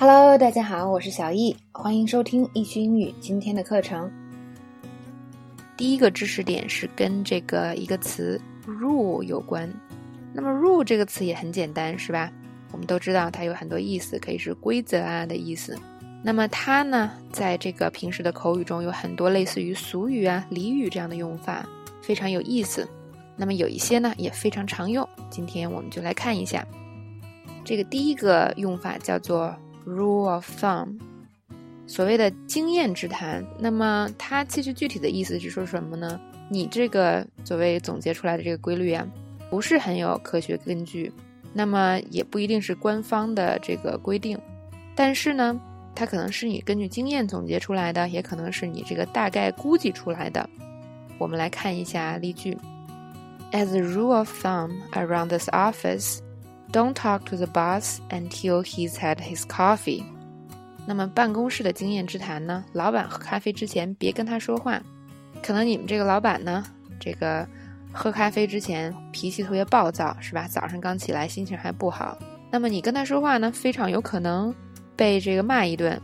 Hello，大家好，我是小易，欢迎收听易趣英语今天的课程。第一个知识点是跟这个一个词 rule 有关。那么 rule 这个词也很简单，是吧？我们都知道它有很多意思，可以是规则啊的意思。那么它呢，在这个平时的口语中有很多类似于俗语啊、俚语这样的用法，非常有意思。那么有一些呢也非常常用，今天我们就来看一下。这个第一个用法叫做。Rule of thumb，所谓的经验之谈，那么它其实具体的意思是说什么呢？你这个所谓总结出来的这个规律啊，不是很有科学根据，那么也不一定是官方的这个规定，但是呢，它可能是你根据经验总结出来的，也可能是你这个大概估计出来的。我们来看一下例句：As a rule of thumb around this office。Don't talk to the boss until he's had his coffee。那么办公室的经验之谈呢？老板喝咖啡之前别跟他说话。可能你们这个老板呢，这个喝咖啡之前脾气特别暴躁，是吧？早上刚起来心情还不好。那么你跟他说话呢，非常有可能被这个骂一顿，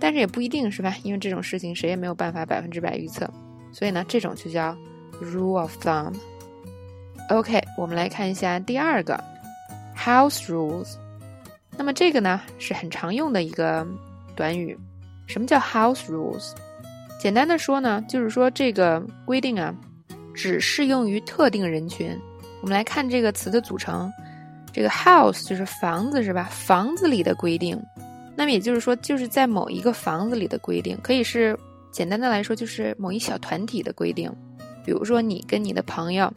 但是也不一定是吧？因为这种事情谁也没有办法百分之百预测。所以呢，这种就叫 rule of thumb。OK，我们来看一下第二个。House rules，那么这个呢是很常用的一个短语。什么叫 house rules？简单的说呢，就是说这个规定啊，只适用于特定人群。我们来看这个词的组成，这个 house 就是房子是吧？房子里的规定。那么也就是说，就是在某一个房子里的规定，可以是简单的来说，就是某一小团体的规定。比如说你跟你的朋友。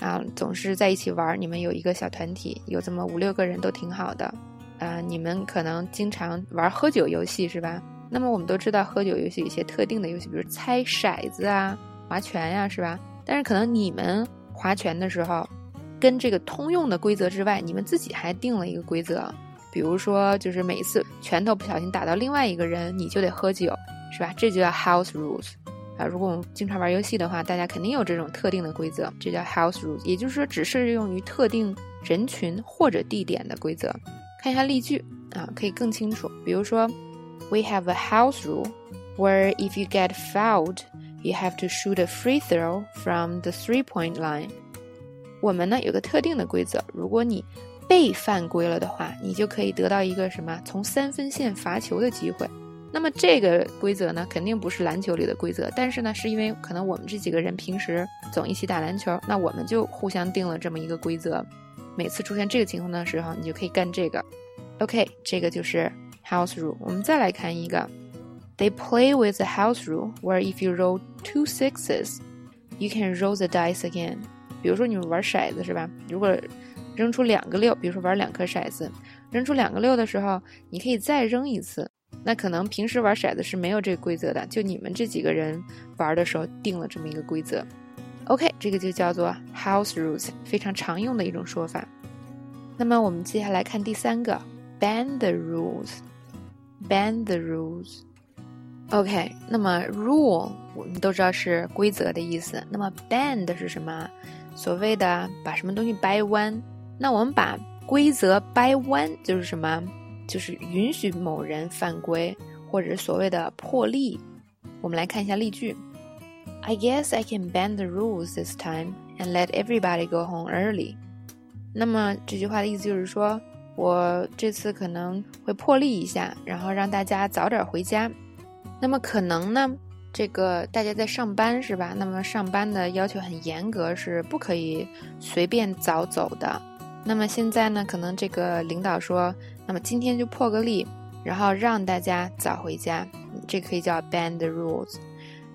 啊，总是在一起玩，你们有一个小团体，有这么五六个人都挺好的。啊，你们可能经常玩喝酒游戏是吧？那么我们都知道，喝酒游戏有一些特定的游戏，比如猜骰子啊、划拳呀，是吧？但是可能你们划拳的时候，跟这个通用的规则之外，你们自己还定了一个规则，比如说就是每一次拳头不小心打到另外一个人，你就得喝酒，是吧？这就叫 house rules。啊，如果我们经常玩游戏的话，大家肯定有这种特定的规则，这叫 house rule，也就是说只适用于特定人群或者地点的规则。看一下例句啊，可以更清楚。比如说，We have a house rule where if you get fouled, you have to shoot a free throw from the three-point line。我们呢有个特定的规则，如果你被犯规了的话，你就可以得到一个什么从三分线罚球的机会。那么这个规则呢，肯定不是篮球里的规则，但是呢，是因为可能我们这几个人平时总一起打篮球，那我们就互相定了这么一个规则。每次出现这个情况的时候，你就可以干这个。OK，这个就是 house rule。我们再来看一个，They play with the house rule where if you roll two sixes, you can roll the dice again。比如说你们玩骰子是吧？如果扔出两个六，比如说玩两颗骰子，扔出两个六的时候，你可以再扔一次。那可能平时玩骰子是没有这个规则的，就你们这几个人玩的时候定了这么一个规则。OK，这个就叫做 house rules，非常常用的一种说法。那么我们接下来看第三个，bend the rules，bend the rules。OK，那么 rule 我们都知道是规则的意思，那么 bend 是什么？所谓的把什么东西掰弯。那我们把规则掰弯就是什么？就是允许某人犯规，或者所谓的破例。我们来看一下例句：I guess I can bend the rules this time and let everybody go home early。那么这句话的意思就是说，我这次可能会破例一下，然后让大家早点回家。那么可能呢，这个大家在上班是吧？那么上班的要求很严格，是不可以随便早走的。那么现在呢，可能这个领导说。那么今天就破个例，然后让大家早回家，这可以叫 bend the rules。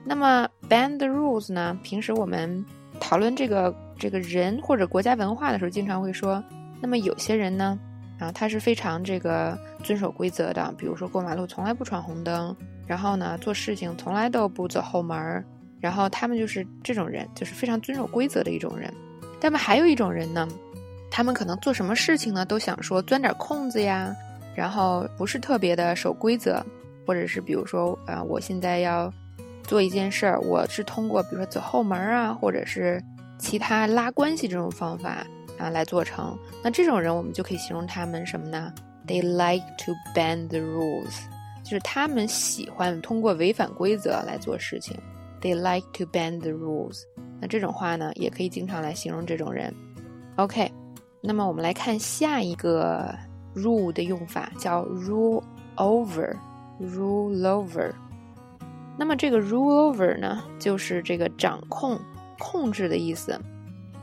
那么 bend the rules 呢？平时我们讨论这个这个人或者国家文化的时候，经常会说，那么有些人呢，啊，他是非常这个遵守规则的，比如说过马路从来不闯红灯，然后呢做事情从来都不走后门儿，然后他们就是这种人，就是非常遵守规则的一种人。那么还有一种人呢？他们可能做什么事情呢，都想说钻点空子呀，然后不是特别的守规则，或者是比如说啊，我现在要做一件事儿，我是通过比如说走后门啊，或者是其他拉关系这种方法啊来做成。那这种人我们就可以形容他们什么呢 They like to bend the rules，就是他们喜欢通过违反规则来做事情。They like to bend the rules。那这种话呢，也可以经常来形容这种人。OK，那么我们来看下一个 rule 的用法，叫 rule over，rule over。那么这个 rule over 呢，就是这个掌控、控制的意思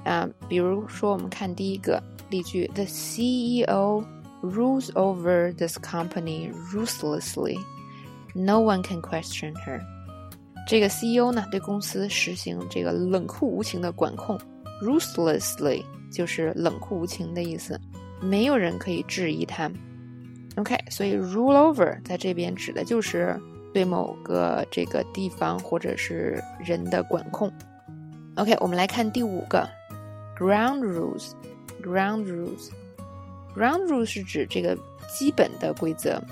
啊。比如说，我们看第一个例句：The CEO rules over this company ruthlessly. No one can question her. 这个 CEO 呢，对公司实行这个冷酷无情的管控，ruthlessly 就是冷酷无情的意思，没有人可以质疑他。OK，所以 rule over 在这边指的就是对某个这个地方或者是人的管控。OK，我们来看第五个，ground rules。ground rules，ground rules 是指这个基本的规则。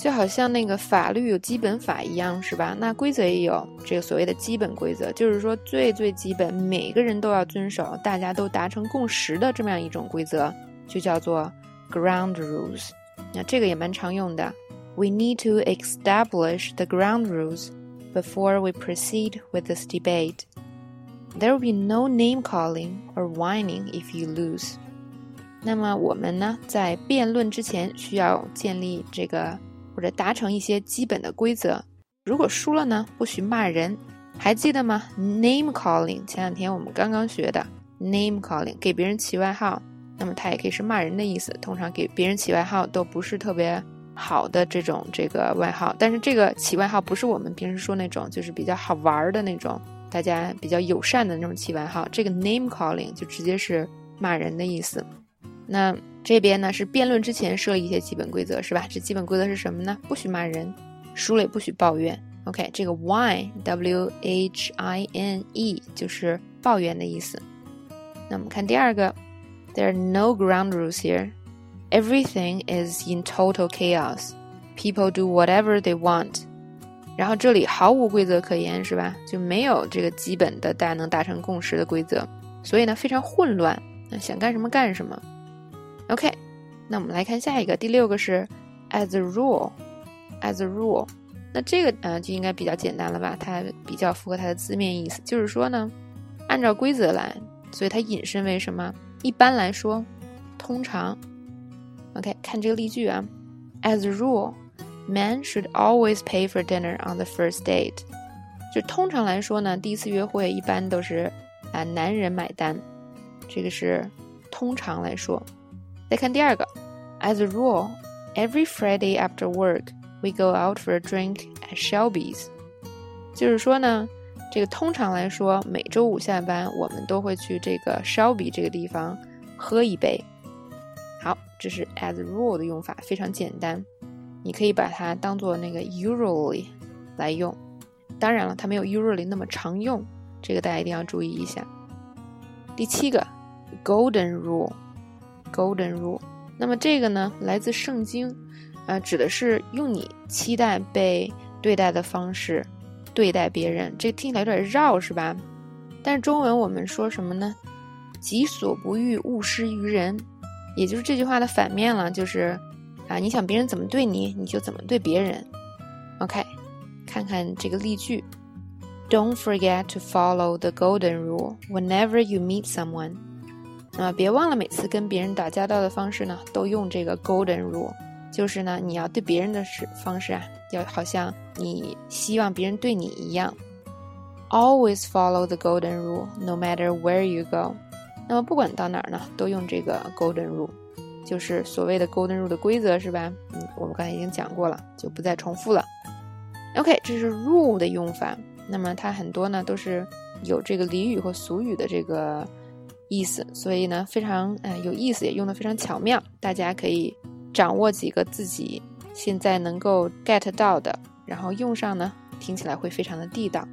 就好像那个法律有基本法一样，是吧？那规则也有这个所谓的基本规则，就是说最最基本，每个人都要遵守，大家都达成共识的这么样一种规则，就叫做 ground rules。那这个也蛮常用的。We need to establish the ground rules before we proceed with this debate. There will be no name calling or whining if you lose. 那么我们呢，在辩论之前需要建立这个。或者达成一些基本的规则。如果输了呢，不许骂人，还记得吗？Name calling，前两天我们刚刚学的 name calling，给别人起外号，那么它也可以是骂人的意思。通常给别人起外号都不是特别好的这种这个外号，但是这个起外号不是我们平时说那种，就是比较好玩的那种，大家比较友善的那种起外号。这个 name calling 就直接是骂人的意思。那。这边呢是辩论之前设立一些基本规则，是吧？这基本规则是什么呢？不许骂人，输了也不许抱怨。OK，这个 why w h i n e 就是抱怨的意思。那我们看第二个，There are no ground rules here. Everything is in total chaos. People do whatever they want. 然后这里毫无规则可言，是吧？就没有这个基本的大家能达成共识的规则，所以呢非常混乱，那想干什么干什么。OK，那我们来看下一个，第六个是 as a rule，as a rule，那这个呃就应该比较简单了吧？它比较符合它的字面意思，就是说呢，按照规则来，所以它引申为什么？一般来说，通常，OK，看这个例句啊，as a rule，men should always pay for dinner on the first date，就通常来说呢，第一次约会一般都是啊男人买单，这个是通常来说。再看第二个，As a rule, every Friday after work, we go out for a drink at Shelby's。就是说呢，这个通常来说，每周五下班我们都会去这个 Shelby 这个地方喝一杯。好，这是 as a rule 的用法，非常简单，你可以把它当做那个 usually 来用。当然了，它没有 usually 那么常用，这个大家一定要注意一下。第七个，golden rule。Golden rule，那么这个呢，来自圣经，啊，指的是用你期待被对待的方式对待别人。这听起来有点绕，是吧？但是中文我们说什么呢？己所不欲，勿施于人，也就是这句话的反面了，就是啊，你想别人怎么对你，你就怎么对别人。OK，看看这个例句：Don't forget to follow the golden rule whenever you meet someone. 啊，别忘了每次跟别人打交道的方式呢，都用这个 golden rule，就是呢，你要对别人的是方式啊，要好像你希望别人对你一样。Always follow the golden rule, no matter where you go。那么不管到哪儿呢，都用这个 golden rule，就是所谓的 golden rule 的规则是吧？嗯，我们刚才已经讲过了，就不再重复了。OK，这是 rule 的用法。那么它很多呢，都是有这个俚语或俗语的这个。意思，所以呢，非常呃有意思，也用的非常巧妙。大家可以掌握几个自己现在能够 get 到的，然后用上呢，听起来会非常的地道。